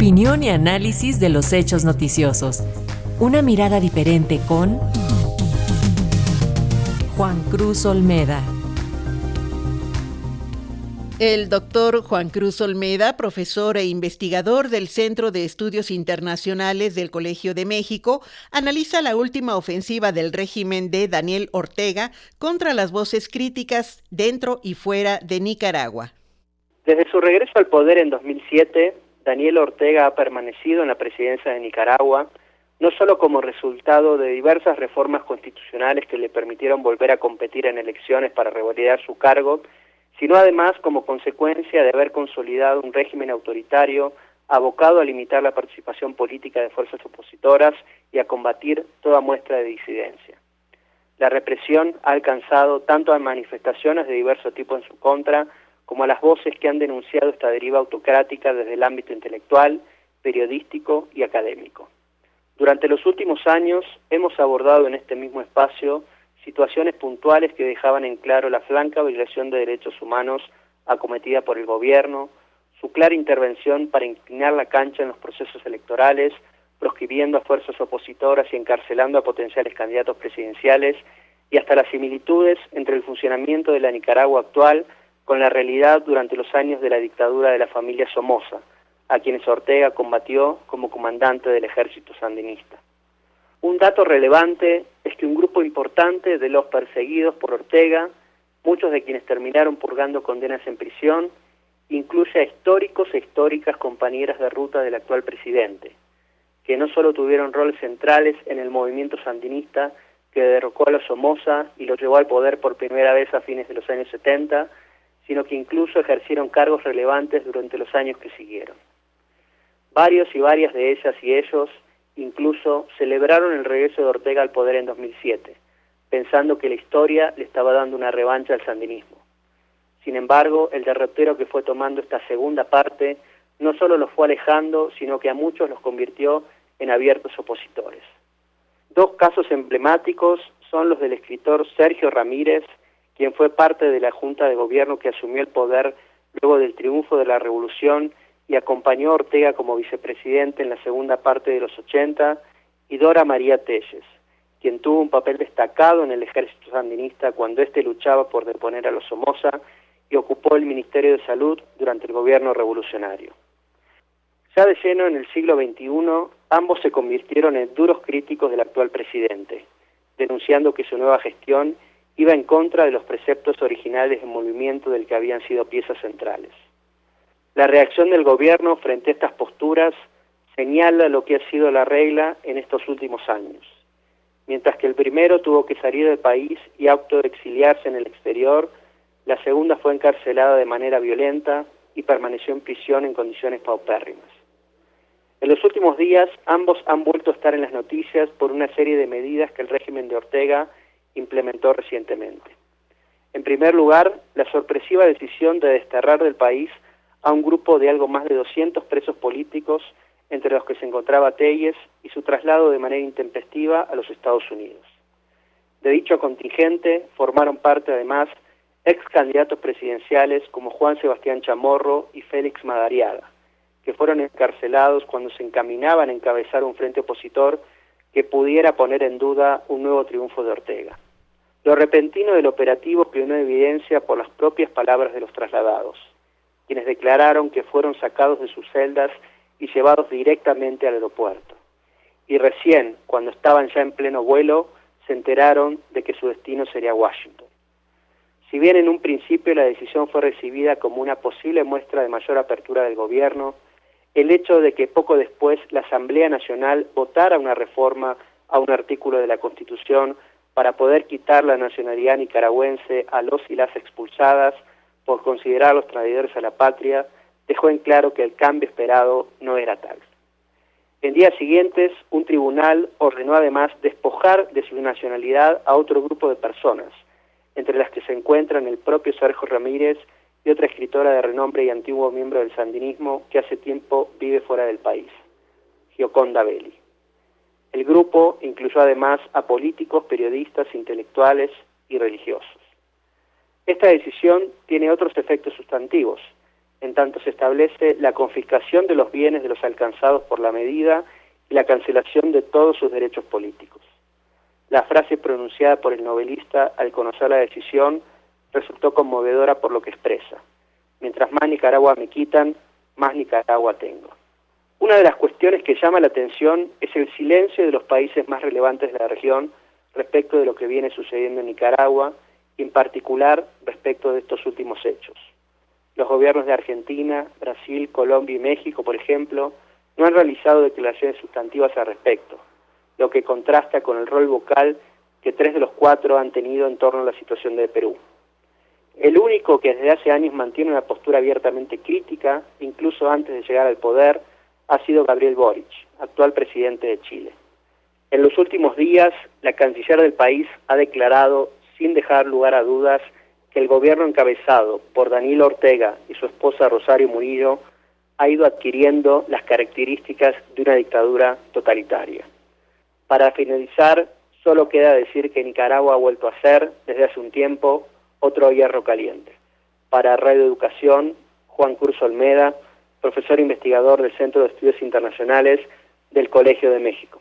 Opinión y análisis de los hechos noticiosos. Una mirada diferente con Juan Cruz Olmeda. El doctor Juan Cruz Olmeda, profesor e investigador del Centro de Estudios Internacionales del Colegio de México, analiza la última ofensiva del régimen de Daniel Ortega contra las voces críticas dentro y fuera de Nicaragua. Desde su regreso al poder en 2007, Daniel Ortega ha permanecido en la presidencia de Nicaragua, no solo como resultado de diversas reformas constitucionales que le permitieron volver a competir en elecciones para revalidar su cargo, sino además como consecuencia de haber consolidado un régimen autoritario abocado a limitar la participación política de fuerzas opositoras y a combatir toda muestra de disidencia. La represión ha alcanzado tanto a manifestaciones de diverso tipo en su contra, como a las voces que han denunciado esta deriva autocrática desde el ámbito intelectual, periodístico y académico. Durante los últimos años hemos abordado en este mismo espacio situaciones puntuales que dejaban en claro la flanca violación de derechos humanos acometida por el gobierno, su clara intervención para inclinar la cancha en los procesos electorales, proscribiendo a fuerzas opositoras y encarcelando a potenciales candidatos presidenciales, y hasta las similitudes entre el funcionamiento de la Nicaragua actual con la realidad durante los años de la dictadura de la familia Somoza, a quienes Ortega combatió como comandante del ejército sandinista. Un dato relevante es que un grupo importante de los perseguidos por Ortega, muchos de quienes terminaron purgando condenas en prisión, incluye a históricos e históricas compañeras de ruta del actual presidente, que no solo tuvieron roles centrales en el movimiento sandinista que derrocó a los Somoza y lo llevó al poder por primera vez a fines de los años 70, sino que incluso ejercieron cargos relevantes durante los años que siguieron. Varios y varias de ellas y ellos incluso celebraron el regreso de Ortega al poder en 2007, pensando que la historia le estaba dando una revancha al sandinismo. Sin embargo, el derrotero que fue tomando esta segunda parte no solo los fue alejando, sino que a muchos los convirtió en abiertos opositores. Dos casos emblemáticos son los del escritor Sergio Ramírez, quien fue parte de la Junta de Gobierno que asumió el poder luego del triunfo de la Revolución y acompañó a Ortega como vicepresidente en la segunda parte de los 80, y Dora María Telles, quien tuvo un papel destacado en el ejército sandinista cuando éste luchaba por deponer a los Somoza y ocupó el Ministerio de Salud durante el gobierno revolucionario. Ya de lleno en el siglo XXI, ambos se convirtieron en duros críticos del actual presidente, denunciando que su nueva gestión iba en contra de los preceptos originales del movimiento del que habían sido piezas centrales. La reacción del gobierno frente a estas posturas señala lo que ha sido la regla en estos últimos años. Mientras que el primero tuvo que salir del país y de exiliarse en el exterior, la segunda fue encarcelada de manera violenta y permaneció en prisión en condiciones paupérrimas. En los últimos días, ambos han vuelto a estar en las noticias por una serie de medidas que el régimen de Ortega implementó recientemente. En primer lugar, la sorpresiva decisión de desterrar del país a un grupo de algo más de 200 presos políticos, entre los que se encontraba Telles, y su traslado de manera intempestiva a los Estados Unidos. De dicho contingente formaron parte además ex candidatos presidenciales como Juan Sebastián Chamorro y Félix Madariaga, que fueron encarcelados cuando se encaminaban a encabezar un frente opositor que pudiera poner en duda un nuevo triunfo de Ortega. Lo repentino del operativo quedó en evidencia por las propias palabras de los trasladados quienes declararon que fueron sacados de sus celdas y llevados directamente al aeropuerto. Y recién, cuando estaban ya en pleno vuelo, se enteraron de que su destino sería Washington. Si bien en un principio la decisión fue recibida como una posible muestra de mayor apertura del gobierno, el hecho de que poco después la Asamblea Nacional votara una reforma a un artículo de la Constitución para poder quitar la nacionalidad nicaragüense a los y las expulsadas por considerar traidores a la patria, dejó en claro que el cambio esperado no era tal. En días siguientes, un tribunal ordenó además despojar de su nacionalidad a otro grupo de personas, entre las que se encuentran el propio Sergio Ramírez y otra escritora de renombre y antiguo miembro del sandinismo que hace tiempo vive fuera del país, Gioconda Belli. El grupo incluyó además a políticos, periodistas, intelectuales y religiosos. Esta decisión tiene otros efectos sustantivos, en tanto se establece la confiscación de los bienes de los alcanzados por la medida y la cancelación de todos sus derechos políticos. La frase pronunciada por el novelista al conocer la decisión resultó conmovedora por lo que expresa. Mientras más Nicaragua me quitan, más Nicaragua tengo. Una de las cuestiones que llama la atención es el silencio de los países más relevantes de la región respecto de lo que viene sucediendo en Nicaragua y en particular respecto de estos últimos hechos. Los gobiernos de Argentina, Brasil, Colombia y México, por ejemplo, no han realizado declaraciones sustantivas al respecto, lo que contrasta con el rol vocal que tres de los cuatro han tenido en torno a la situación de Perú. El único que desde hace años mantiene una postura abiertamente crítica, incluso antes de llegar al poder, ha sido Gabriel Boric, actual presidente de Chile. En los últimos días, la canciller del país ha declarado, sin dejar lugar a dudas, que el gobierno encabezado por Daniel Ortega y su esposa Rosario Murillo ha ido adquiriendo las características de una dictadura totalitaria. Para finalizar, solo queda decir que Nicaragua ha vuelto a ser, desde hace un tiempo, otro hierro caliente. Para Radio Educación, Juan Curso Olmeda, profesor investigador del Centro de Estudios Internacionales del Colegio de México.